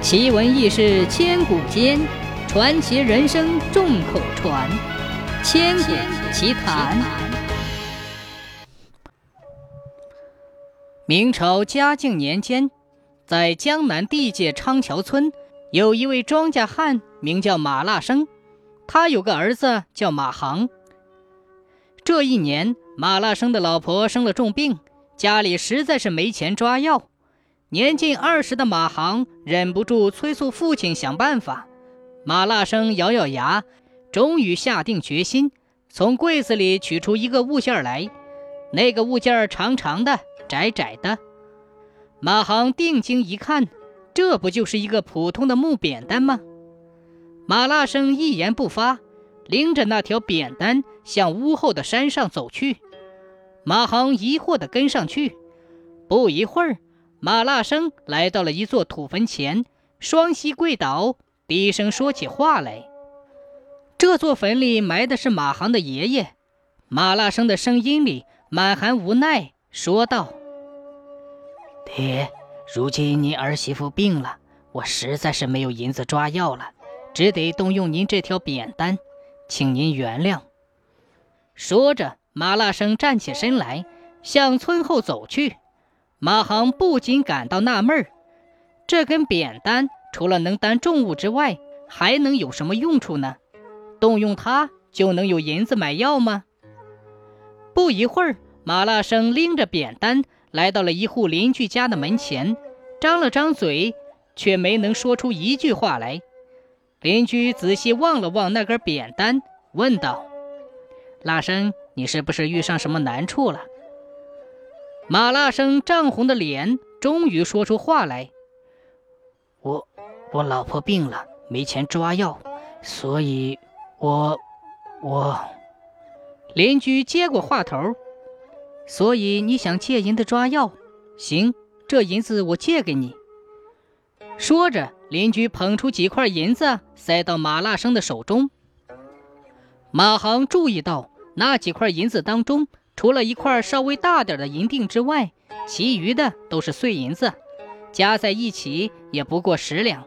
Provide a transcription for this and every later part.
奇闻异事千古间，传奇人生众口传。千古奇谈。明朝嘉靖年间，在江南地界昌桥村，有一位庄稼汉，名叫马腊生。他有个儿子叫马航。这一年，马腊生的老婆生了重病，家里实在是没钱抓药。年近二十的马航忍不住催促父亲想办法。马腊生咬咬牙，终于下定决心，从柜子里取出一个物件来。那个物件长长的，窄窄的。马航定睛一看，这不就是一个普通的木扁担吗？马腊生一言不发，拎着那条扁担向屋后的山上走去。马航疑惑地跟上去。不一会儿。马腊生来到了一座土坟前，双膝跪倒，低声说起话来。这座坟里埋的是马航的爷爷。马腊生的声音里满含无奈，说道：“爹，如今您儿媳妇病了，我实在是没有银子抓药了，只得动用您这条扁担，请您原谅。”说着，马腊生站起身来，向村后走去。马航不禁感到纳闷儿：这根扁担除了能担重物之外，还能有什么用处呢？动用它就能有银子买药吗？不一会儿，马腊生拎着扁担来到了一户邻居家的门前，张了张嘴，却没能说出一句话来。邻居仔细望了望那根扁担，问道：“腊生，你是不是遇上什么难处了？”马腊生涨红的脸终于说出话来：“我，我老婆病了，没钱抓药，所以，我，我。”邻居接过话头：“所以你想借银子抓药？行，这银子我借给你。”说着，邻居捧出几块银子塞到马腊生的手中。马航注意到那几块银子当中。除了一块稍微大点的银锭之外，其余的都是碎银子，加在一起也不过十两。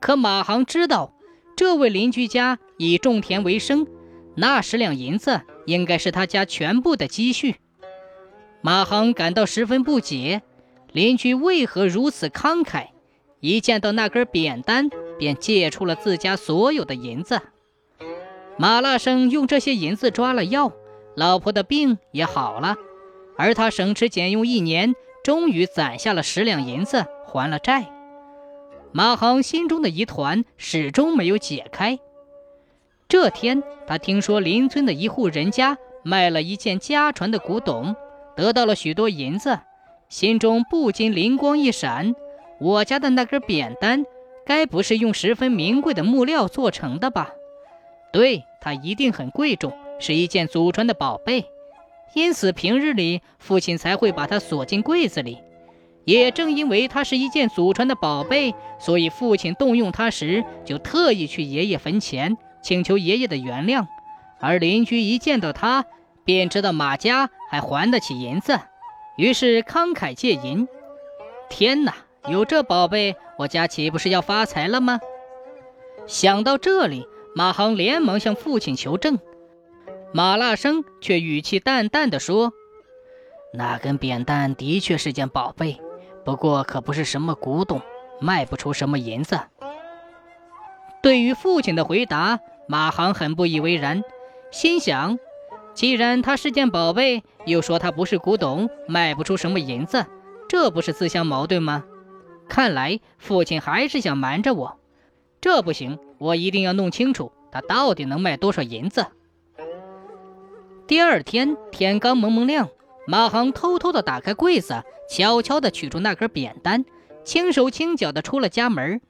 可马航知道，这位邻居家以种田为生，那十两银子应该是他家全部的积蓄。马航感到十分不解，邻居为何如此慷慨？一见到那根扁担，便借出了自家所有的银子。马腊生用这些银子抓了药。老婆的病也好了，而他省吃俭用一年，终于攒下了十两银子还了债。马航心中的疑团始终没有解开。这天，他听说邻村的一户人家卖了一件家传的古董，得到了许多银子，心中不禁灵光一闪：我家的那根扁担，该不是用十分名贵的木料做成的吧？对，它一定很贵重。是一件祖传的宝贝，因此平日里父亲才会把它锁进柜子里。也正因为它是一件祖传的宝贝，所以父亲动用它时就特意去爷爷坟前请求爷爷的原谅。而邻居一见到他，便知道马家还还得起银子，于是慷慨借银。天哪，有这宝贝，我家岂不是要发财了吗？想到这里，马航连忙向父亲求证。马腊生却语气淡淡的说：“那根扁担的确是件宝贝，不过可不是什么古董，卖不出什么银子。”对于父亲的回答，马航很不以为然，心想：既然它是件宝贝，又说它不是古董，卖不出什么银子，这不是自相矛盾吗？看来父亲还是想瞒着我，这不行，我一定要弄清楚它到底能卖多少银子。第二天天刚蒙蒙亮，马航偷偷地打开柜子，悄悄地取出那根扁担，轻手轻脚地出了家门。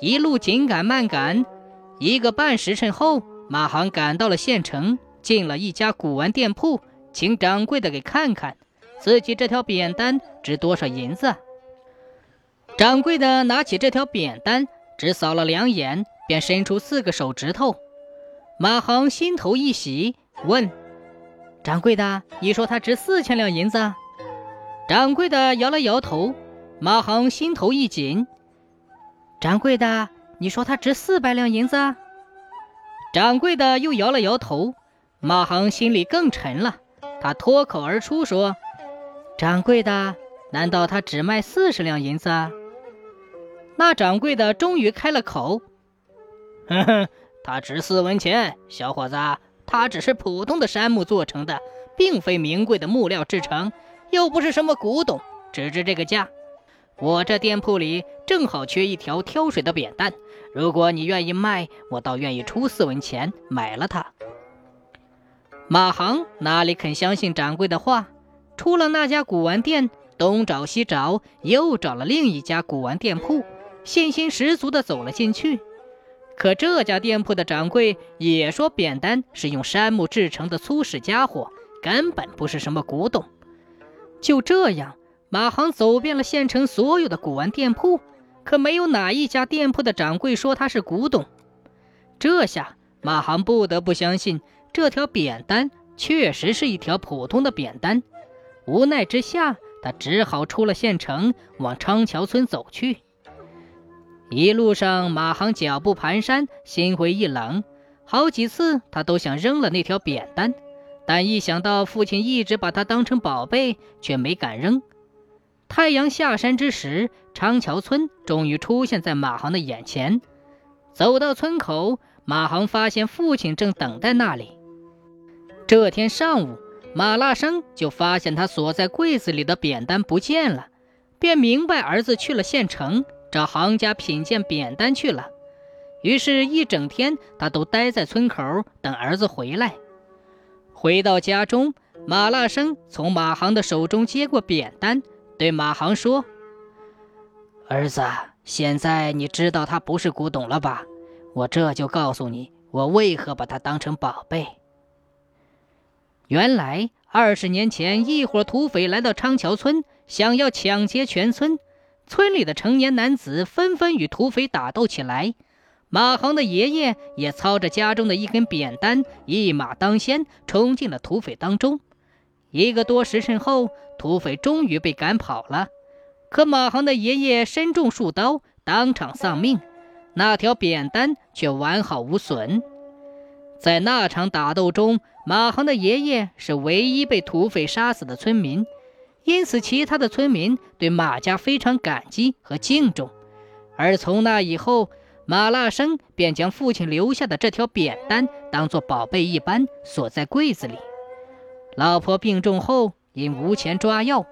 一路紧赶慢赶，一个半时辰后，马航赶到了县城，进了一家古玩店铺，请掌柜的给看看自己这条扁担值多少银子。掌柜的拿起这条扁担，只扫了两眼，便伸出四个手指头。马航心头一喜，问。掌柜的，你说他值四千两银子？掌柜的摇了摇头。马航心头一紧，掌柜的，你说他值四百两银子？掌柜的又摇了摇头。马航心里更沉了，他脱口而出说：“掌柜的，难道他只卖四十两银子？”那掌柜的终于开了口：“哼哼，他值四文钱，小伙子，它只是普通的杉木做成的，并非名贵的木料制成，又不是什么古董，只值这个价。我这店铺里正好缺一条挑水的扁担，如果你愿意卖，我倒愿意出四文钱买了它。”马航哪里肯相信掌柜的话？出了那家古玩店，东找西找，又找了另一家古玩店铺，信心十足地走了进去。可这家店铺的掌柜也说，扁担是用杉木制成的粗使家伙，根本不是什么古董。就这样，马航走遍了县城所有的古玩店铺，可没有哪一家店铺的掌柜说它是古董。这下，马航不得不相信。这条扁担确实是一条普通的扁担，无奈之下，他只好出了县城，往昌桥村走去。一路上，马航脚步蹒跚，心灰意冷，好几次他都想扔了那条扁担，但一想到父亲一直把它当成宝贝，却没敢扔。太阳下山之时，昌桥村终于出现在马航的眼前。走到村口，马航发现父亲正等在那里。这天上午，马腊生就发现他锁在柜子里的扁担不见了，便明白儿子去了县城找行家品鉴扁担去了。于是，一整天他都待在村口等儿子回来。回到家中，马腊生从马航的手中接过扁担，对马航说：“儿子，现在你知道它不是古董了吧？我这就告诉你，我为何把它当成宝贝。”原来二十年前，一伙土匪来到昌桥村，想要抢劫全村。村里的成年男子纷纷与土匪打斗起来。马航的爷爷也操着家中的一根扁担，一马当先，冲进了土匪当中。一个多时辰后，土匪终于被赶跑了。可马航的爷爷身中数刀，当场丧命，那条扁担却完好无损。在那场打斗中，马航的爷爷是唯一被土匪杀死的村民，因此其他的村民对马家非常感激和敬重。而从那以后，马腊生便将父亲留下的这条扁担当作宝贝一般锁在柜子里。老婆病重后，因无钱抓药，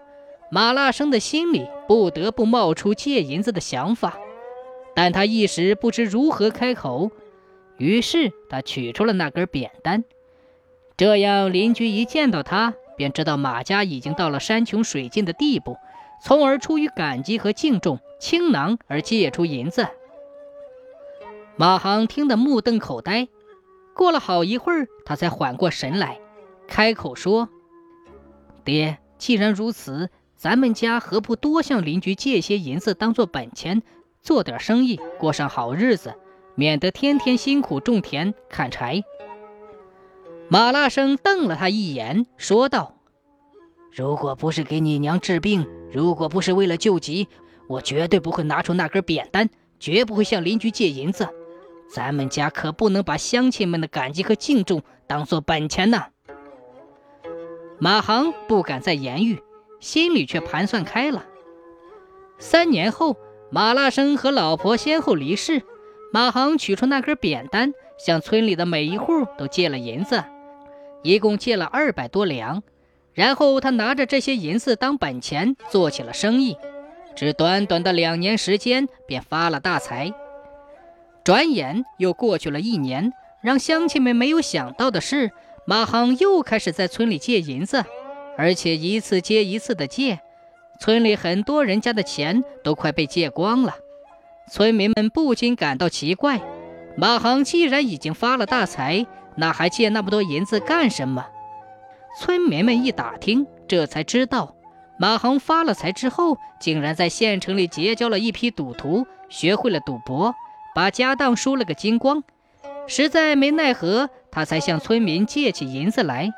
马腊生的心里不得不冒出借银子的想法，但他一时不知如何开口。于是他取出了那根扁担，这样邻居一见到他，便知道马家已经到了山穷水尽的地步，从而出于感激和敬重，倾囊而借出银子。马航听得目瞪口呆，过了好一会儿，他才缓过神来，开口说：“爹，既然如此，咱们家何不多向邻居借些银子当做本钱，做点生意，过上好日子？”免得天天辛苦种田砍柴。马腊生瞪了他一眼，说道：“如果不是给你娘治病，如果不是为了救急，我绝对不会拿出那根扁担，绝不会向邻居借银子。咱们家可不能把乡亲们的感激和敬重当做本钱呐。”马航不敢再言语，心里却盘算开了。三年后，马腊生和老婆先后离世。马航取出那根扁担，向村里的每一户都借了银子，一共借了二百多两。然后他拿着这些银子当本钱，做起了生意。只短短的两年时间，便发了大财。转眼又过去了一年，让乡亲们没有想到的是，马航又开始在村里借银子，而且一次接一次的借，村里很多人家的钱都快被借光了。村民们不禁感到奇怪：马航既然已经发了大财，那还借那么多银子干什么？村民们一打听，这才知道，马航发了财之后，竟然在县城里结交了一批赌徒，学会了赌博，把家当输了个精光。实在没奈何，他才向村民借起银子来。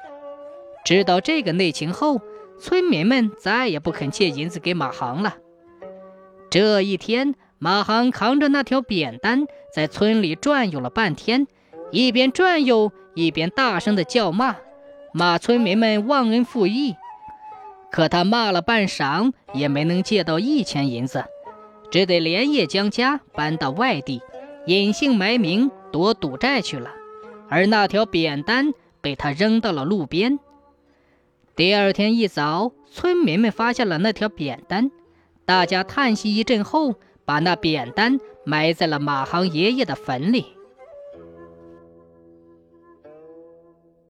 知道这个内情后，村民们再也不肯借银子给马航了。这一天。马航扛着那条扁担在村里转悠了半天，一边转悠一边大声的叫骂，骂村民们忘恩负义。可他骂了半晌，也没能借到一钱银子，只得连夜将家搬到外地，隐姓埋名躲赌债去了。而那条扁担被他扔到了路边。第二天一早，村民们发现了那条扁担，大家叹息一阵后，把那扁担埋在了马航爷爷的坟里。